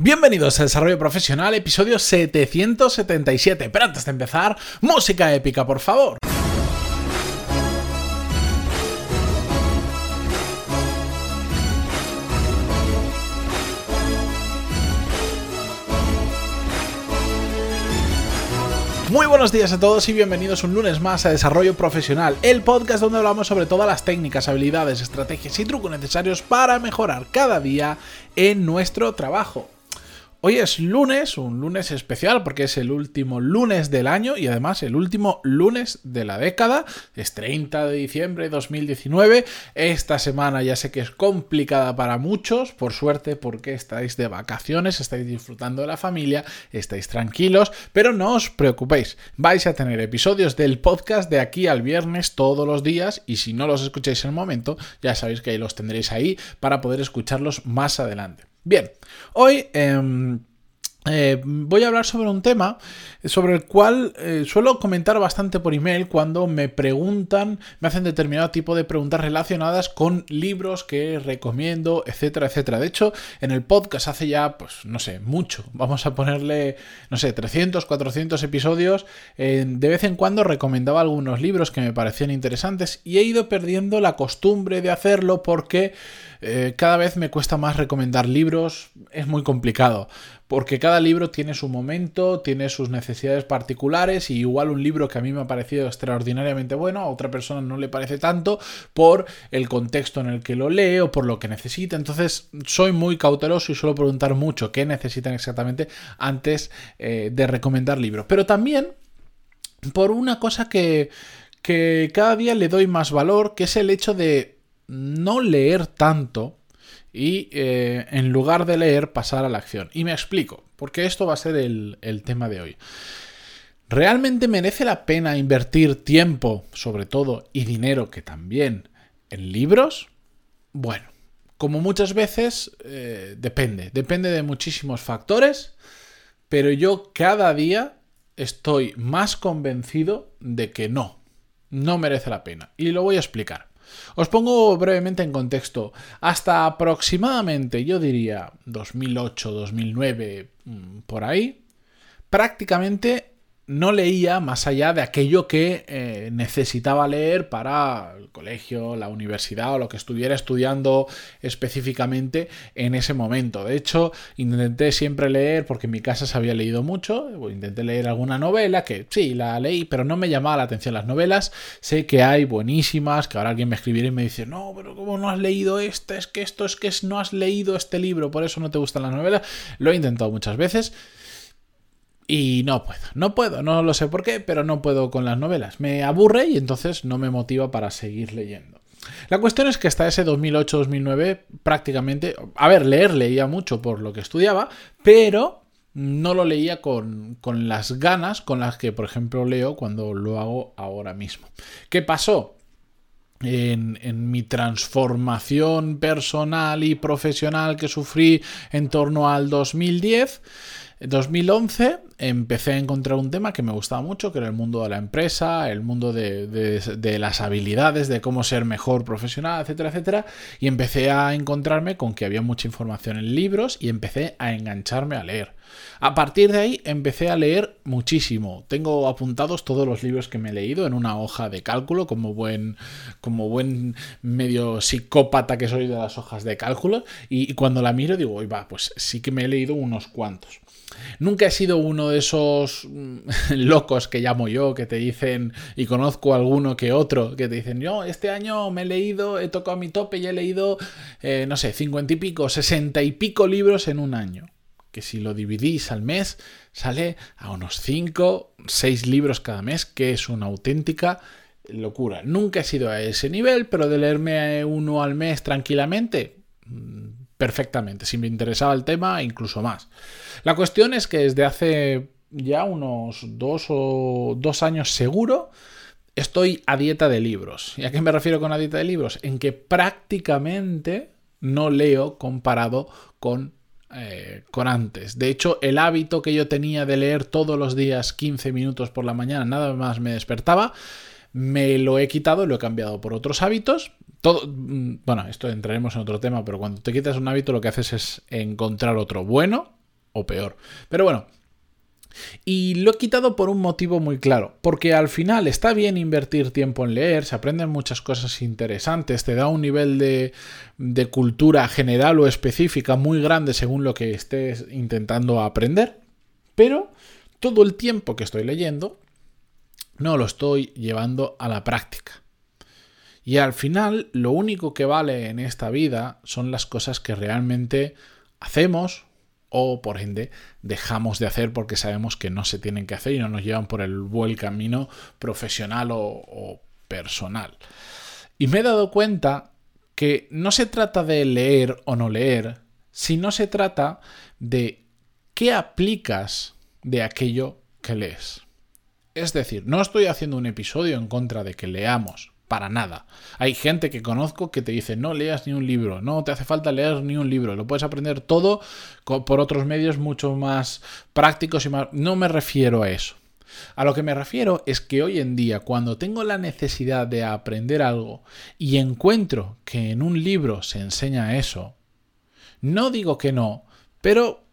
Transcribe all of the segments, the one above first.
Bienvenidos a Desarrollo Profesional, episodio 777. Pero antes de empezar, música épica, por favor. Muy buenos días a todos y bienvenidos un lunes más a Desarrollo Profesional, el podcast donde hablamos sobre todas las técnicas, habilidades, estrategias y trucos necesarios para mejorar cada día en nuestro trabajo. Hoy es lunes, un lunes especial porque es el último lunes del año y además el último lunes de la década. Es 30 de diciembre de 2019. Esta semana ya sé que es complicada para muchos, por suerte porque estáis de vacaciones, estáis disfrutando de la familia, estáis tranquilos, pero no os preocupéis. Vais a tener episodios del podcast de aquí al viernes todos los días y si no los escucháis en el momento, ya sabéis que los tendréis ahí para poder escucharlos más adelante. Bien, hoy em, eh, voy a hablar sobre un tema sobre el cual eh, suelo comentar bastante por email cuando me preguntan, me hacen determinado tipo de preguntas relacionadas con libros que recomiendo, etcétera, etcétera. De hecho, en el podcast hace ya, pues no sé, mucho. Vamos a ponerle, no sé, 300, 400 episodios. de vez en cuando recomendaba algunos libros que me parecían interesantes y he ido perdiendo la costumbre de hacerlo porque eh, cada vez me cuesta más recomendar libros. Es muy complicado porque cada libro tiene su momento, tiene sus necesidades particulares y igual un libro que a mí me ha parecido extraordinariamente bueno, a otra persona no le parece tanto por el contexto en el que lo lee o por lo que necesita. Entonces soy muy cauteloso y suelo preguntar mucho qué necesitan exactamente antes eh, de recomendar libros. Pero también por una cosa que, que cada día le doy más valor, que es el hecho de no leer tanto y eh, en lugar de leer pasar a la acción. Y me explico, porque esto va a ser el, tema de hoy. ¿Realmente merece la pena invertir tiempo, sobre todo, y dinero que también, en libros? Bueno, como muchas veces, eh, depende, depende de muchísimos factores, pero yo cada día estoy más convencido de que no, no merece la pena. Y lo voy a explicar. Os pongo brevemente en contexto. Hasta aproximadamente, yo diría 2008, 2009, mm, por ahí, prácticamente no leía más allá de aquello que eh, necesitaba leer para el colegio, la universidad o lo que estuviera estudiando específicamente en ese momento. De hecho, intenté siempre leer, porque en mi casa se había leído mucho, intenté leer alguna novela, que sí, la leí, pero no me llamaba la atención las novelas. Sé que hay buenísimas, que ahora alguien me escribiera y me dice, no, pero ¿cómo no has leído este? Es que esto es que no has leído este libro, por eso no te gustan las novelas. Lo he intentado muchas veces. Y no puedo, no puedo, no lo sé por qué, pero no puedo con las novelas. Me aburre y entonces no me motiva para seguir leyendo. La cuestión es que hasta ese 2008-2009 prácticamente, a ver, leer leía mucho por lo que estudiaba, pero no lo leía con, las ganas con las que, por ejemplo, leo cuando lo hago ahora mismo. ¿Qué pasó? En, en, mi transformación personal y profesional que sufrí en torno al 2010, 2011 empecé a encontrar un tema que me gustaba mucho, que era el mundo de la empresa, el mundo de, las habilidades, de cómo ser mejor profesional, etcétera, etcétera. Y empecé a encontrarme con que había mucha información en libros y empecé a engancharme a leer. A partir de ahí empecé a leer muchísimo. Tengo apuntados todos los libros que me he leído en una hoja de cálculo, como buen, como buen medio psicópata que soy de las hojas de cálculo. Y, cuando la miro digo, va, pues sí que me he leído unos cuantos. Nunca he sido uno de esos mm, locos que llamo yo, que te dicen, y conozco alguno que otro, que te dicen, yo este año me he leído, he tocado mi tope y he leído, eh, no sé, cincuenta y pico, sesenta y pico libros en un año. Que si lo dividís al mes, sale a unos cinco, seis libros cada mes, que es una auténtica locura. Nunca he sido a ese nivel, pero de leerme uno al mes tranquilamente, mm, perfectamente. Si me interesaba el tema, incluso más. La cuestión es que desde hace ya unos dos o dos años seguro estoy a dieta de libros. ¿Y a qué me refiero con a dieta de libros? En que prácticamente no leo comparado con, eh, con antes. De hecho, el hábito que yo tenía de leer todos los días 15 minutos por la mañana, nada más me despertaba, me lo he quitado, lo he cambiado por otros hábitos todo, mm, bueno, esto entraremos en otro tema, pero cuando te quitas un hábito lo que haces es encontrar otro bueno o peor. Pero bueno, y lo he quitado por un motivo muy claro, porque al final está bien invertir tiempo en leer, se aprenden muchas cosas interesantes, te da un nivel de, de cultura general o específica muy grande según lo que estés intentando aprender, pero todo el tiempo que estoy leyendo no lo estoy llevando a la práctica. Y al final lo único que vale en esta vida son las cosas que realmente hacemos o por ende dejamos de hacer porque sabemos que no se tienen que hacer y no nos llevan por el buen camino profesional o, personal. Y me he dado cuenta que no se trata de leer o no leer, sino se trata de qué aplicas de aquello que lees. Es decir, no estoy haciendo un episodio en contra de que leamos, para nada. Hay gente que conozco que te dice no leas ni un libro, no te hace falta leer ni un libro, lo puedes aprender todo por otros medios mucho más prácticos y más... No me refiero a eso. A lo que me refiero es que hoy en día, cuando tengo la necesidad de aprender algo y encuentro que en un libro se enseña eso, no digo que no, pero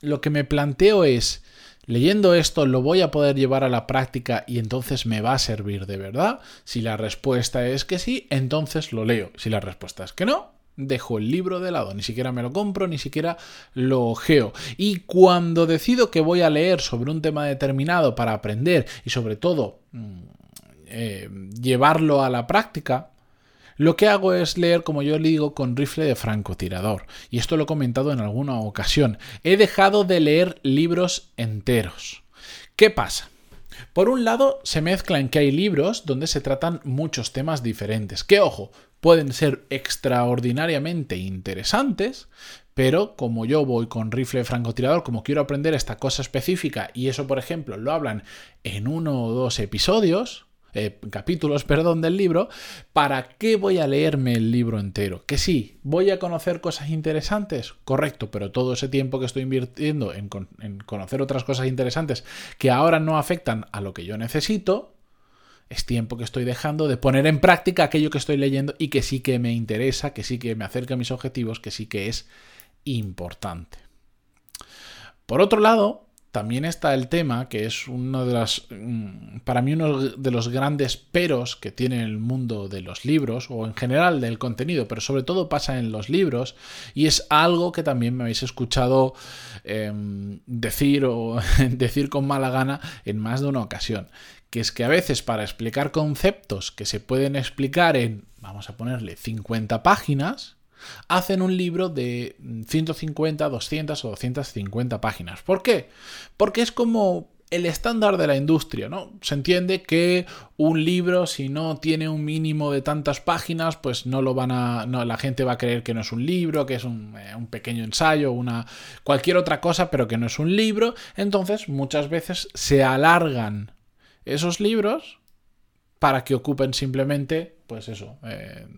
lo que me planteo es, leyendo esto lo voy a poder llevar a la práctica y entonces me va a servir de verdad. Si la respuesta es que sí, entonces lo leo. Si la respuesta es que no, dejo el libro de lado, ni siquiera me lo compro, ni siquiera lo ojeo. Y cuando decido que voy a leer sobre un tema determinado para aprender y sobre todo mm, eh, llevarlo a la práctica, lo que hago es leer, como yo le digo, con rifle de francotirador. Y esto lo he comentado en alguna ocasión. He dejado de leer libros enteros. ¿Qué pasa? Por un lado, se mezcla en que hay libros donde se tratan muchos temas diferentes, que ojo, pueden ser extraordinariamente interesantes, pero como yo voy con rifle francotirador, como quiero aprender esta cosa específica, y eso, por ejemplo, lo hablan en uno o dos episodios, eh, capítulos, perdón, del libro, ¿para qué voy a leerme el libro entero? Que sí, voy a conocer cosas interesantes, correcto, pero todo ese tiempo que estoy invirtiendo en, en conocer otras cosas interesantes que ahora no afectan a lo que yo necesito, es tiempo que estoy dejando de poner en práctica aquello que estoy leyendo y que sí que me interesa, que sí que me acerca a mis objetivos, que sí que es importante. Por otro lado, también está el tema, que es uno de las, mm, para mí uno de los grandes peros que tiene el mundo de los libros, o en general del contenido, pero sobre todo pasa en los libros, y es algo que también me habéis escuchado em, decir o decir con mala gana en más de una ocasión, que es que a veces para explicar conceptos que se pueden explicar en, vamos a ponerle, 50 páginas, hacen un libro de 150, 200 o 250 páginas. ¿Por qué? Porque es como el estándar de la industria, ¿no? Se entiende que un libro, si no tiene un mínimo de tantas páginas, pues no lo van a. No, la gente va a creer que no es un libro, que es un, eh, un, pequeño ensayo, una. cualquier otra cosa, pero que no es un libro. Entonces, muchas veces se alargan esos libros para que ocupen simplemente pues eso,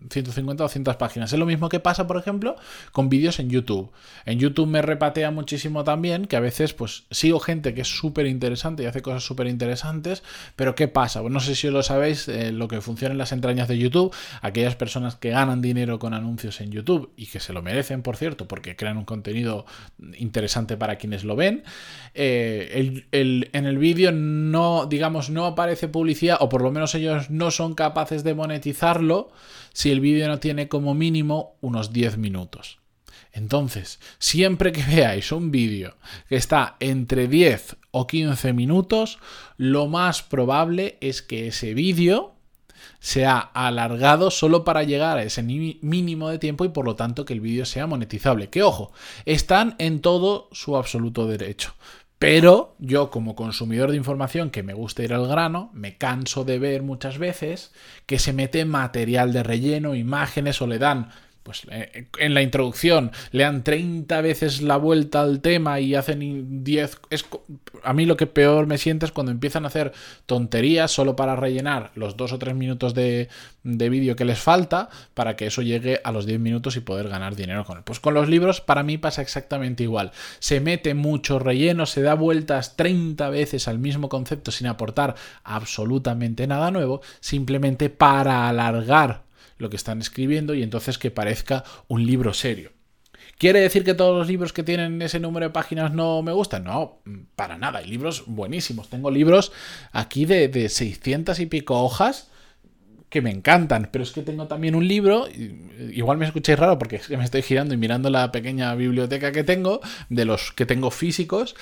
150 o 200 páginas. Es lo mismo que pasa, por ejemplo, con vídeos en YouTube. En YouTube me repatea muchísimo también que a veces pues sigo gente que es súper interesante y hace cosas súper interesantes, pero ¿qué pasa? Pues no sé si lo sabéis, eh, lo que funciona en las entrañas de YouTube, aquellas personas que ganan dinero con anuncios en YouTube y que se lo merecen, por cierto, porque crean un contenido interesante para quienes lo ven, eh, en el vídeo no, digamos, no aparece publicidad, o por lo menos ellos no son capaces de monetizar si el vídeo no tiene como mínimo unos 10 minutos. Entonces, siempre que veáis un vídeo que está entre 10 o 15 minutos, lo más probable es que ese vídeo sea alargado solo para llegar a ese mínimo de tiempo y por lo tanto que el vídeo sea monetizable. Que ojo, están en todo su absoluto derecho. Pero yo como consumidor de información que me gusta ir al grano, me canso de ver muchas veces que se mete material de relleno, imágenes o le dan pues eh, en la introducción le dan 30 veces la vuelta al tema y hacen 10... Es, a mí lo que peor me siente es cuando empiezan a hacer tonterías solo para rellenar los 2 o 3 minutos de, de vídeo que les falta para que eso llegue a los 10 minutos y poder ganar dinero con él. Pues con los libros para mí pasa exactamente igual. Se mete mucho relleno, se da vueltas 30 veces al mismo concepto sin aportar absolutamente nada nuevo, simplemente para alargar lo que están escribiendo y entonces que parezca un libro serio. ¿Quiere decir que todos los libros que tienen ese número de páginas no me gustan? No, para nada. Hay libros buenísimos. Tengo libros aquí de, de 600 y pico hojas que me encantan, pero es que tengo también un libro, igual me escucháis raro porque es que me estoy girando y mirando la pequeña biblioteca que tengo, de los que tengo físicos,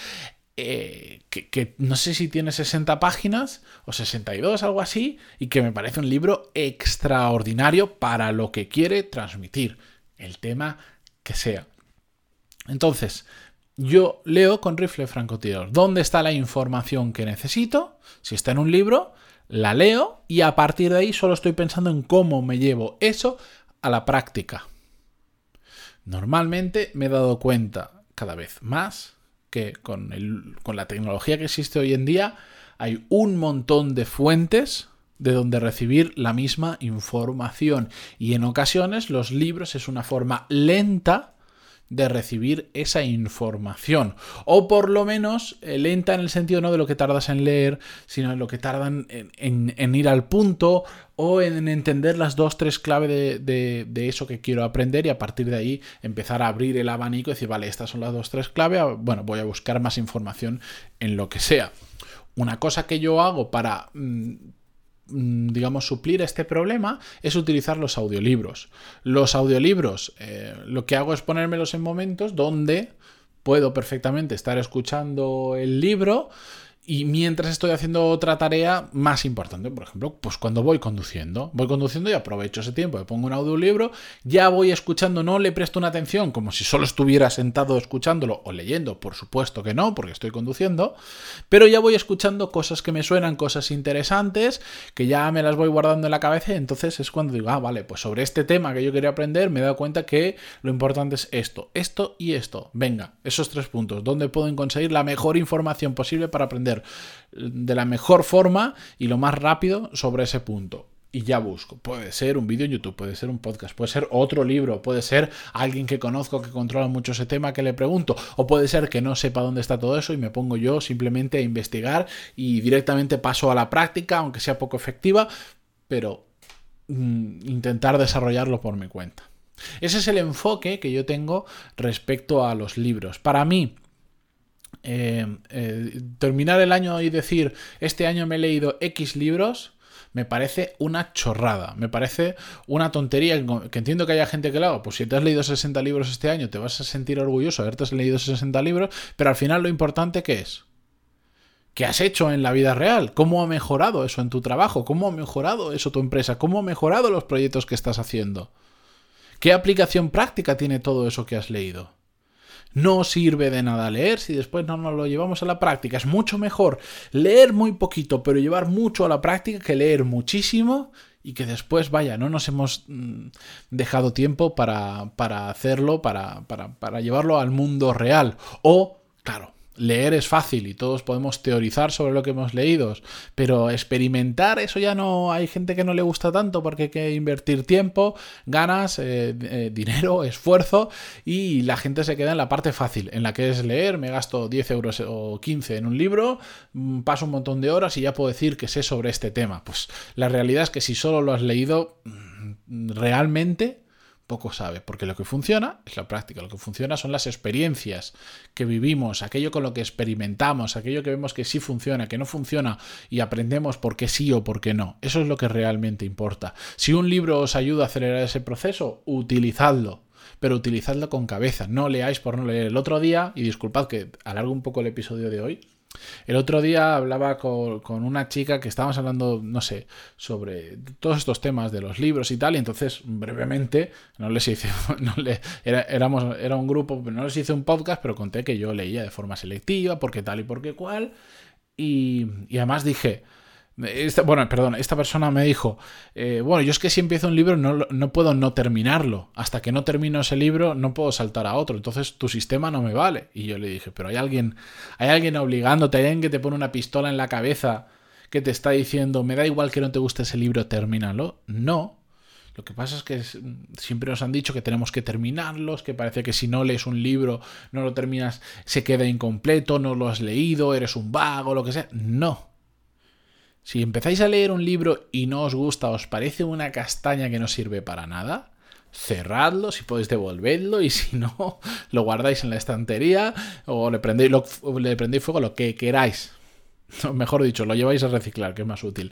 eh, que, no sé si tiene 60 páginas o 62, algo así, y que me parece un libro extraordinario para lo que quiere transmitir, el tema que sea. Entonces, yo leo con rifle francotirador. ¿Dónde está la información que necesito? Si está en un libro, la leo y a partir de ahí solo estoy pensando en cómo me llevo eso a la práctica. Normalmente me he dado cuenta cada vez más que con, con la tecnología que existe hoy en día hay un montón de fuentes de donde recibir la misma información. Y en ocasiones los libros es una forma lenta de recibir esa información. O por lo menos eh, lenta en el sentido no de lo que tardas en leer, sino en lo que tardan en, ir al punto o en entender las dos, tres claves de, de, eso que quiero aprender y a partir de ahí empezar a abrir el abanico y decir, vale, estas son las dos, tres claves, bueno, voy a buscar más información en lo que sea. Una cosa que yo hago para Mm, digamos, suplir este problema es utilizar los audiolibros. Los audiolibros, eh, lo que hago es ponérmelos en momentos donde puedo perfectamente estar escuchando el libro y mientras estoy haciendo otra tarea más importante, por ejemplo, pues cuando voy conduciendo, voy conduciendo y aprovecho ese tiempo, me pongo un audiolibro, ya voy escuchando, no le presto una atención como si solo estuviera sentado escuchándolo o leyendo, por supuesto que no, porque estoy conduciendo, pero ya voy escuchando cosas que me suenan, cosas interesantes, que ya me las voy guardando en la cabeza y entonces es cuando digo, ah, vale, pues sobre este tema que yo quería aprender me he dado cuenta que lo importante es esto, esto y esto. Venga, esos tres puntos, ¿dónde puedo conseguir la mejor información posible para aprender? De la mejor forma y lo más rápido sobre ese punto y ya busco. Puede ser un vídeo en YouTube, puede ser un podcast, puede ser otro libro, puede ser alguien que conozco que controla mucho ese tema que le pregunto, o puede ser que no sepa dónde está todo eso y me pongo yo simplemente a investigar y directamente paso a la práctica, aunque sea poco efectiva, pero mm, intentar desarrollarlo por mi cuenta. Ese es el enfoque que yo tengo respecto a los libros. Para mí, eh, eh, terminar el año y decir, este año me he leído X libros, me parece una chorrada, me parece una tontería, que entiendo que haya gente que lo haga, pues si te has leído 60 libros este año, te vas a sentir orgulloso de haberte leído 60 libros, pero al final lo importante que es, ¿Qué has hecho en la vida real? ¿Cómo ha mejorado eso en tu trabajo? ¿Cómo ha mejorado eso tu empresa? ¿Cómo ha mejorado los proyectos que estás haciendo? ¿Qué aplicación práctica tiene todo eso que has leído? No sirve de nada leer si después no nos lo llevamos a la práctica. Es mucho mejor leer muy poquito, pero llevar mucho a la práctica que leer muchísimo y que después, vaya, no nos hemos mm, dejado tiempo para, para hacerlo, para, para, para llevarlo al mundo real. O, claro, Leer es fácil y todos podemos teorizar sobre lo que hemos leído, pero experimentar eso ya no hay gente que no le gusta tanto porque hay que invertir tiempo, ganas, eh, eh, dinero, esfuerzo y la gente se queda en la parte fácil, en la que es leer, me gasto 10 euros o 15 en un libro, mm, paso un montón de horas y ya puedo decir que sé sobre este tema. Pues la realidad es que si solo lo has leído, mm, realmente poco sabe, porque lo que funciona es la práctica, lo que funciona son las experiencias que vivimos, aquello con lo que experimentamos, aquello que vemos que sí funciona, que no funciona y aprendemos por qué sí o por qué no. Eso es lo que realmente importa. Si un libro os ayuda a acelerar ese proceso, utilizadlo pero utilizadlo con cabeza, no leáis por no leer. El otro día, y disculpad que alargo un poco el episodio de hoy, el otro día hablaba con, una chica que estábamos hablando, no sé, sobre todos estos temas de los libros y tal, y entonces brevemente, no les hice, no le, era, éramos, era un grupo, no les hice un podcast, pero conté que yo leía de forma selectiva, porque tal y porque cual, y, y además dije, bueno, perdón, esta persona me dijo, eh, bueno, yo es que si empiezo un libro no, no, puedo no terminarlo. Hasta que no termino ese libro no puedo saltar a otro. Entonces tu sistema no me vale. Y yo le dije, pero hay alguien, hay alguien obligándote, hay alguien que te pone una pistola en la cabeza que te está diciendo, me da igual que no te guste ese libro, termínalo. No. Lo que pasa es que siempre nos han dicho que tenemos que terminarlos, que parece que si no lees un libro, no lo terminas, se queda incompleto, no lo has leído, eres un vago, lo que sea. No si empezáis a leer un libro y no os gusta, os parece una castaña que no sirve para nada, cerradlo, si podéis devolverlo y si no, lo guardáis en la estantería o le prendéis, fuego lo que queráis. Mejor dicho, lo lleváis a reciclar, que es más útil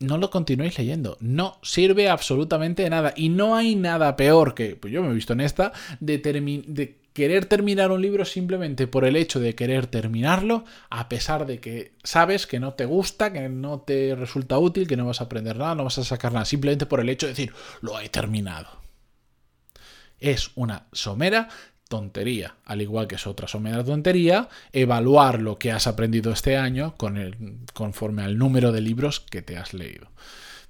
no lo continuéis leyendo. No sirve absolutamente de nada. Y no hay nada peor que, pues yo me he visto en esta, de, querer terminar un libro simplemente por el hecho de querer terminarlo, a pesar de que sabes que no te gusta, que no te resulta útil, que no vas a aprender nada, no vas a sacar nada, simplemente por el hecho de decir, lo he terminado. Es una somera tontería, al igual que es otra somera tontería, evaluar lo que has aprendido este año con el, conforme al número de libros que te has leído.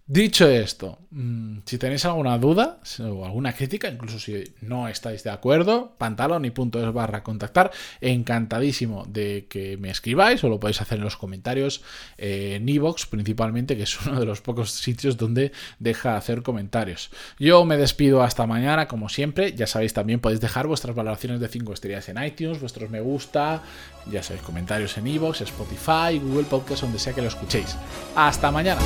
Dicho esto, mm, si tenéis alguna duda o alguna crítica, incluso si no estáis de acuerdo, pantalón y punto es barra contactar, encantadísimo de que me escribáis o lo podéis hacer en los comentarios eh, en iVoox principalmente, que es uno de los pocos sitios donde deja hacer comentarios. Yo me despido hasta mañana, como siempre, ya sabéis también podéis dejar vuestras valoraciones de 5 estrellas en iTunes, vuestros me gusta, ya sabéis, comentarios en iVoox, Spotify, Google Podcast, donde sea que lo escuchéis. Hasta mañana.